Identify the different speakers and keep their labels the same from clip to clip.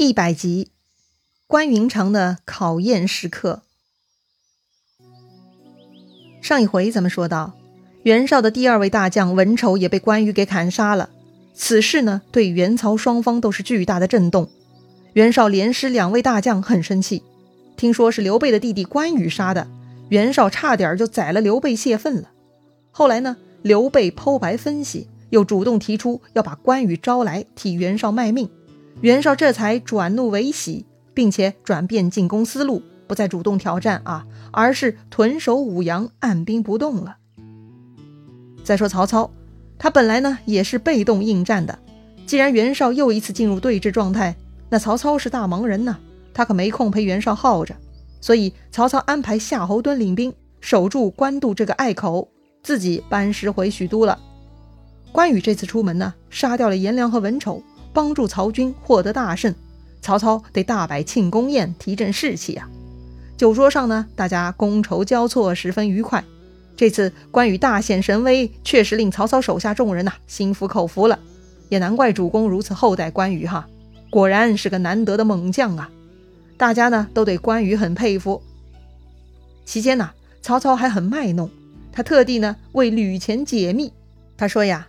Speaker 1: 一百集，关云长的考验时刻。上一回咱们说到，袁绍的第二位大将文丑也被关羽给砍杀了。此事呢，对袁曹双方都是巨大的震动。袁绍连失两位大将，很生气。听说是刘备的弟弟关羽杀的，袁绍差点就宰了刘备泄愤了。后来呢，刘备剖白分析，又主动提出要把关羽招来替袁绍卖命。袁绍这才转怒为喜，并且转变进攻思路，不再主动挑战啊，而是屯守武阳，按兵不动了。再说曹操，他本来呢也是被动应战的，既然袁绍又一次进入对峙状态，那曹操是大忙人呐，他可没空陪袁绍耗着，所以曹操安排夏侯惇领兵守住官渡这个隘口，自己班师回许都了。关羽这次出门呢，杀掉了颜良和文丑。帮助曹军获得大胜，曹操得大摆庆功宴，提振士气呀。酒桌上呢，大家觥筹交错，十分愉快。这次关羽大显神威，确实令曹操手下众人呐心服口服了。也难怪主公如此厚待关羽哈，果然是个难得的猛将啊！大家呢都对关羽很佩服。期间呢，曹操还很卖弄，他特地呢为吕虔解密。他说呀。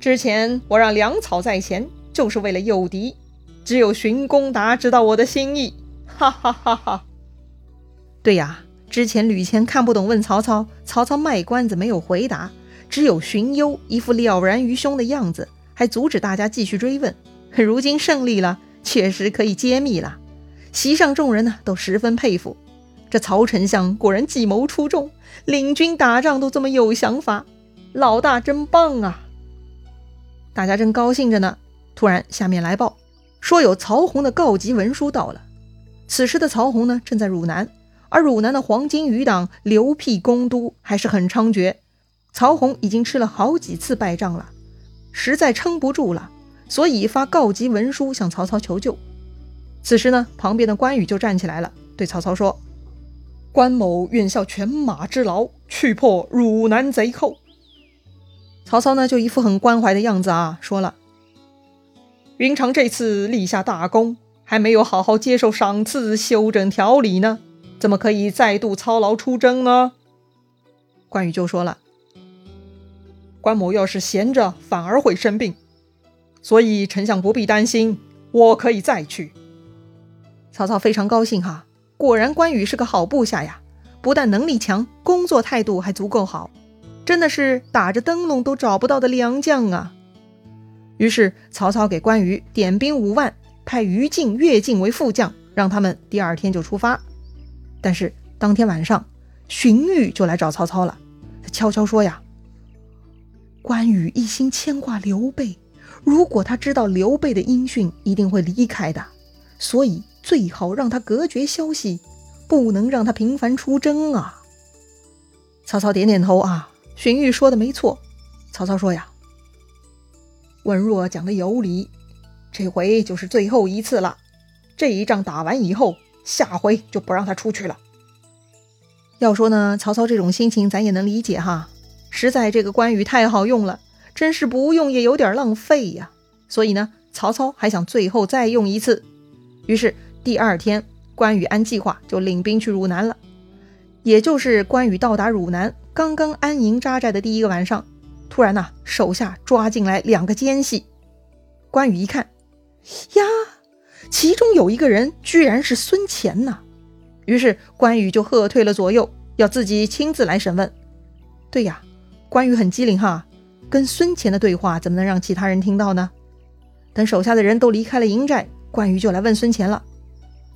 Speaker 1: 之前我让粮草在前，就是为了诱敌。只有荀公达知道我的心意，哈哈哈哈！对呀，之前吕虔看不懂，问曹操，曹操卖关子没有回答。只有荀攸一副了然于胸的样子，还阻止大家继续追问。如今胜利了，确实可以揭秘了。席上众人呢，都十分佩服。这曹丞相果然计谋出众，领军打仗都这么有想法，老大真棒啊！大家正高兴着呢，突然下面来报，说有曹洪的告急文书到了。此时的曹洪呢，正在汝南，而汝南的黄巾余党刘辟攻都还是很猖獗。曹洪已经吃了好几次败仗了，实在撑不住了，所以发告急文书向曹操求救。此时呢，旁边的关羽就站起来了，对曹操说：“关某愿效犬马之劳，去破汝南贼寇。”曹操呢，就一副很关怀的样子啊，说了：“云长这次立下大功，还没有好好接受赏赐、休整调理呢，怎么可以再度操劳出征呢？”关羽就说了：“关某要是闲着，反而会生病，所以丞相不必担心，我可以再去。”曹操非常高兴哈，果然关羽是个好部下呀，不但能力强，工作态度还足够好。真的是打着灯笼都找不到的良将啊！于是曹操给关羽点兵五万，派于禁、乐进为副将，让他们第二天就出发。但是当天晚上，荀彧就来找曹操了。他悄悄说呀：“关羽一心牵挂刘备，如果他知道刘备的音讯，一定会离开的。所以最好让他隔绝消息，不能让他频繁出征啊！”曹操点点头啊。荀彧说的没错，曹操说呀：“文若讲的有理，这回就是最后一次了。这一仗打完以后，下回就不让他出去了。”要说呢，曹操这种心情咱也能理解哈，实在这个关羽太好用了，真是不用也有点浪费呀。所以呢，曹操还想最后再用一次。于是第二天，关羽按计划就领兵去汝南了，也就是关羽到达汝南。刚刚安营扎寨的第一个晚上，突然呐，手下抓进来两个奸细。关羽一看，呀，其中有一个人居然是孙乾呐！于是关羽就喝退了左右，要自己亲自来审问。对呀，关羽很机灵哈，跟孙乾的对话怎么能让其他人听到呢？等手下的人都离开了营寨，关羽就来问孙乾了：“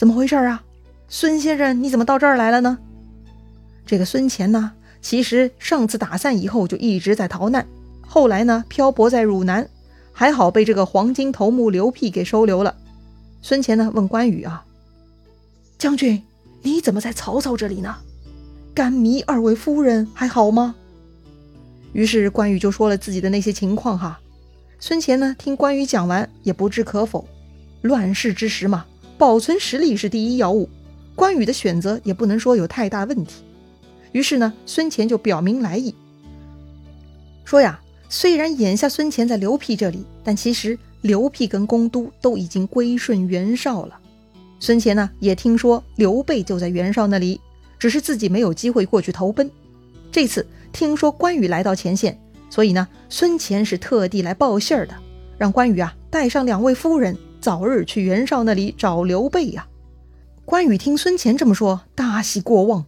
Speaker 1: 怎么回事啊？孙先生，你怎么到这儿来了呢？”这个孙乾呢？其实上次打散以后就一直在逃难，后来呢漂泊在汝南，还好被这个黄金头目刘辟给收留了。孙乾呢问关羽啊：“将军，你怎么在曹操这里呢？甘糜二位夫人还好吗？”于是关羽就说了自己的那些情况哈。孙乾呢听关羽讲完也不置可否，乱世之时嘛，保存实力是第一要务，关羽的选择也不能说有太大问题。于是呢，孙乾就表明来意，说呀，虽然眼下孙乾在刘辟这里，但其实刘辟跟公都都已经归顺袁绍了。孙乾呢，也听说刘备就在袁绍那里，只是自己没有机会过去投奔。这次听说关羽来到前线，所以呢，孙乾是特地来报信儿的，让关羽啊带上两位夫人，早日去袁绍那里找刘备呀。关羽听孙乾这么说，大喜过望，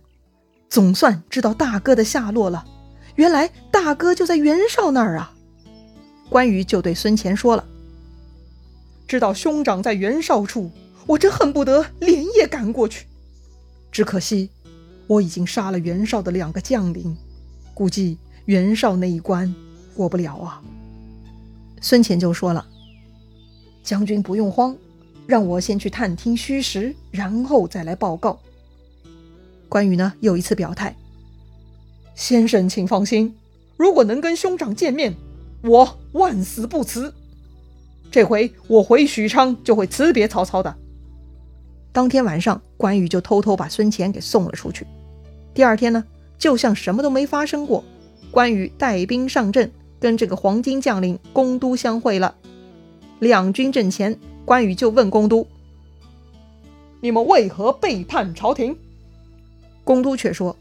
Speaker 1: 总算知道大哥的下落了。原来大哥就在袁绍那儿啊！关羽就对孙乾说了：“知道兄长在袁绍处，我真恨不得连夜赶过去。只可惜，我已经杀了袁绍的两个将领，估计袁绍那一关过不了啊。”孙乾就说了：“将军不用慌。”让我先去探听虚实，然后再来报告。关羽呢，又一次表态：“先生，请放心，如果能跟兄长见面，我万死不辞。这回我回许昌就会辞别曹操的。”当天晚上，关羽就偷偷把孙乾给送了出去。第二天呢，就像什么都没发生过，关羽带兵上阵，跟这个黄巾将领公都相会了。两军阵前。关羽就问公都：“你们为何背叛朝廷？”公都却说：“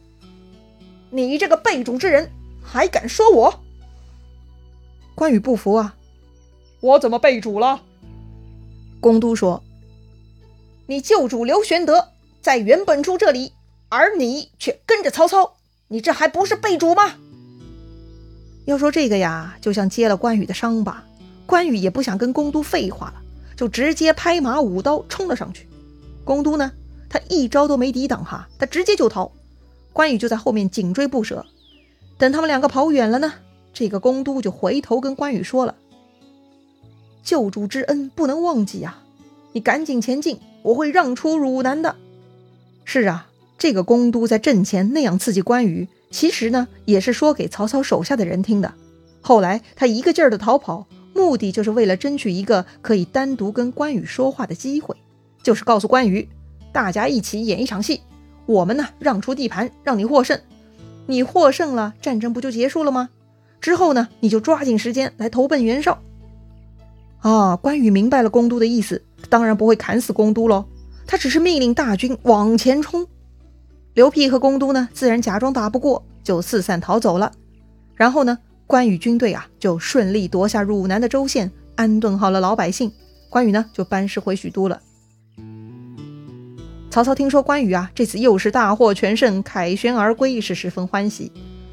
Speaker 1: 你这个背主之人，还敢说我？”关羽不服啊！我怎么背主了？公都说：“你旧主刘玄德在袁本初这里，而你却跟着曹操，你这还不是背主吗？”要说这个呀，就像揭了关羽的伤疤。关羽也不想跟公都废话了。就直接拍马舞刀冲了上去，公都呢，他一招都没抵挡哈，他直接就逃，关羽就在后面紧追不舍。等他们两个跑远了呢，这个公都就回头跟关羽说了：“救主之恩不能忘记呀，你赶紧前进，我会让出汝南的。”是啊，这个公都在阵前那样刺激关羽，其实呢也是说给曹操手下的人听的。后来他一个劲儿的逃跑。目的就是为了争取一个可以单独跟关羽说话的机会，就是告诉关羽，大家一起演一场戏，我们呢让出地盘，让你获胜，你获胜了，战争不就结束了吗？之后呢，你就抓紧时间来投奔袁绍。啊，关羽明白了公都的意思，当然不会砍死公都喽，他只是命令大军往前冲。刘辟和公都呢，自然假装打不过，就四散逃走了。然后呢？关羽军队啊，就顺利夺下汝南的州县，安顿好了老百姓。关羽呢，就班师回许都了。曹操听说关羽啊，这次又是大获全胜，凯旋而归，是十分欢喜，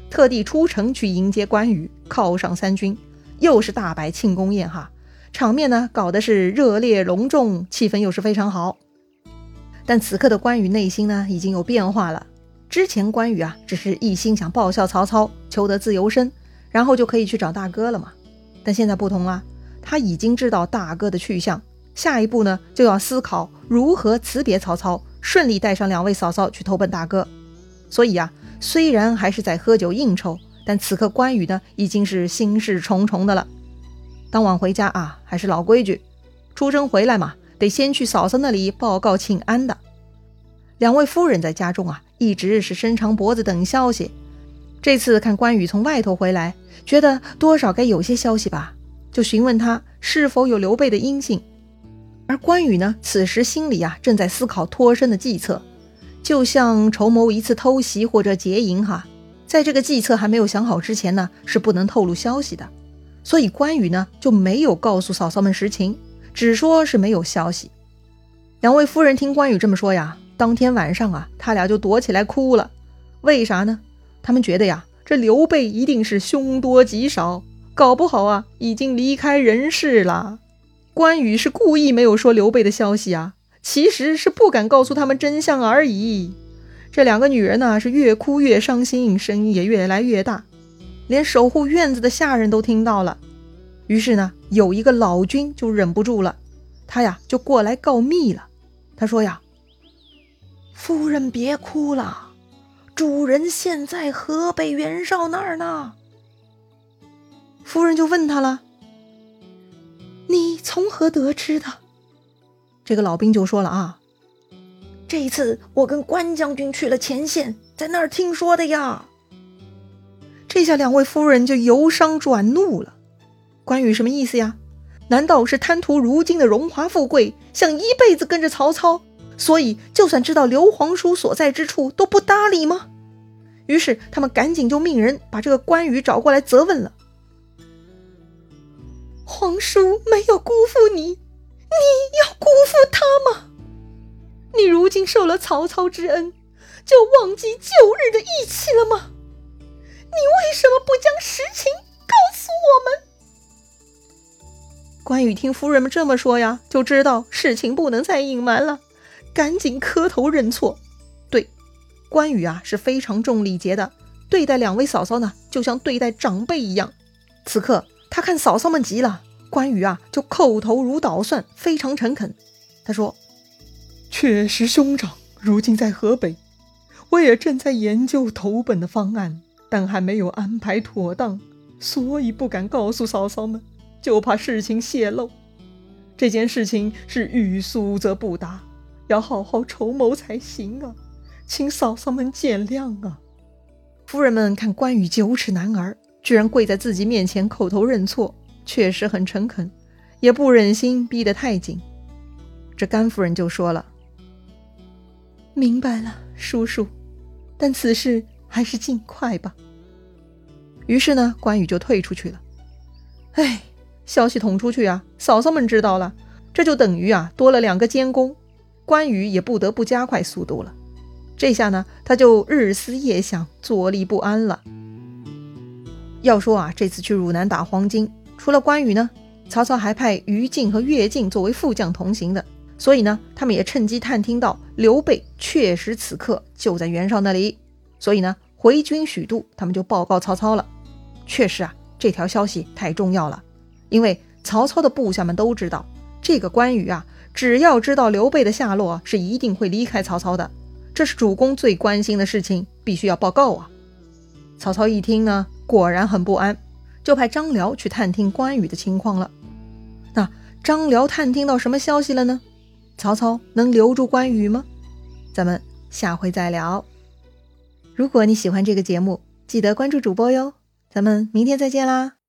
Speaker 1: 特地出城去迎接关羽，犒赏三军，又是大摆庆功宴哈，场面呢搞得是热烈隆重，气氛又是非常好。但此刻的关羽内心呢，已经有变化了。之前关羽啊，只是一心想报效曹操，求得自由身。然后就可以去找大哥了嘛，但现在不同了，他已经知道大哥的去向，下一步呢就要思考如何辞别曹操，顺利带上两位嫂嫂去投奔大哥。所以啊，虽然还是在喝酒应酬，但此刻关羽呢已经是心事重重的了。当晚回家啊，还是老规矩，出征回来嘛，得先去嫂嫂那里报告请安的。两位夫人在家中啊，一直是伸长脖子等消息。这次看关羽从外头回来。觉得多少该有些消息吧，就询问他是否有刘备的音信。而关羽呢，此时心里啊正在思考脱身的计策，就像筹谋一次偷袭或者劫营哈。在这个计策还没有想好之前呢，是不能透露消息的。所以关羽呢就没有告诉嫂嫂们实情，只说是没有消息。两位夫人听关羽这么说呀，当天晚上啊，他俩就躲起来哭了。为啥呢？他们觉得呀。这刘备一定是凶多吉少，搞不好啊已经离开人世了。关羽是故意没有说刘备的消息啊，其实是不敢告诉他们真相而已。这两个女人呢是越哭越伤心，声音也越来越大，连守护院子的下人都听到了。于是呢，有一个老君就忍不住了，他呀就过来告密了。他说呀：“夫人别哭了。”主人现在河北袁绍那儿呢？夫人就问他了：“从何得知的？”这个老兵就说了：“啊，这一次我跟关将军去了前线，在那儿听说的呀。”这下两位夫人就由伤转怒了。关羽什么意思呀？难道是贪图如今的荣华富贵，想一辈子跟着曹操，所以就算知道刘皇叔所在之处都不搭理吗？于是他们赶紧就命人把这个关羽找过来责问了。皇叔没有辜负你，你要辜负他吗？你如今受了曹操之恩，就忘记旧日的义气了吗？你为什么不将实情告诉我们？关羽听夫人们这么说呀，就知道事情不能再隐瞒了，赶紧磕头认错。对，关羽啊是非常重礼节的，对待两位嫂嫂呢，就像对待长辈一样。此刻他看嫂嫂们急了，关羽啊就叩头如捣蒜，非常诚恳。他说：“确实兄长如今在河北，我也正在研究投本的方案，但还没有安排妥当，所以不敢告诉嫂嫂们。”就怕事情泄露，这件事情是欲速则不达，要好好筹谋才行啊！请嫂嫂们见谅啊！夫人们看关羽九尺男儿，居然跪在自己面前叩头认错，确实很诚恳，也不忍心逼得太紧。这甘夫人就说了：“明白了，叔叔，但此事还是尽快吧。”于是呢，关羽就退出去了。哎。消息捅出去啊，嫂嫂们知道了，这就等于啊多了两个监工，关羽也不得不加快速度了。这下呢，他就日思夜想，坐立不安了。要说啊，这次去汝南打黄巾，除了关羽呢，曹操还派于禁和乐进作为副将同行的，所以呢，他们也趁机探听到刘备确实此刻就在袁绍那里，所以呢，回军许都，他们就报告曹操了。确实啊，这条消息太重要了。因为曹操的部下们都知道，这个关羽啊，只要知道刘备的下落，是一定会离开曹操的。这是主公最关心的事情，必须要报告啊！曹操一听呢，果然很不安，就派张辽去探听关羽的情况了。那张辽探听到什么消息了呢？曹操能留住关羽吗？咱们下回再聊。如果你喜欢这个节目，记得关注主播哟。咱们明天再见啦！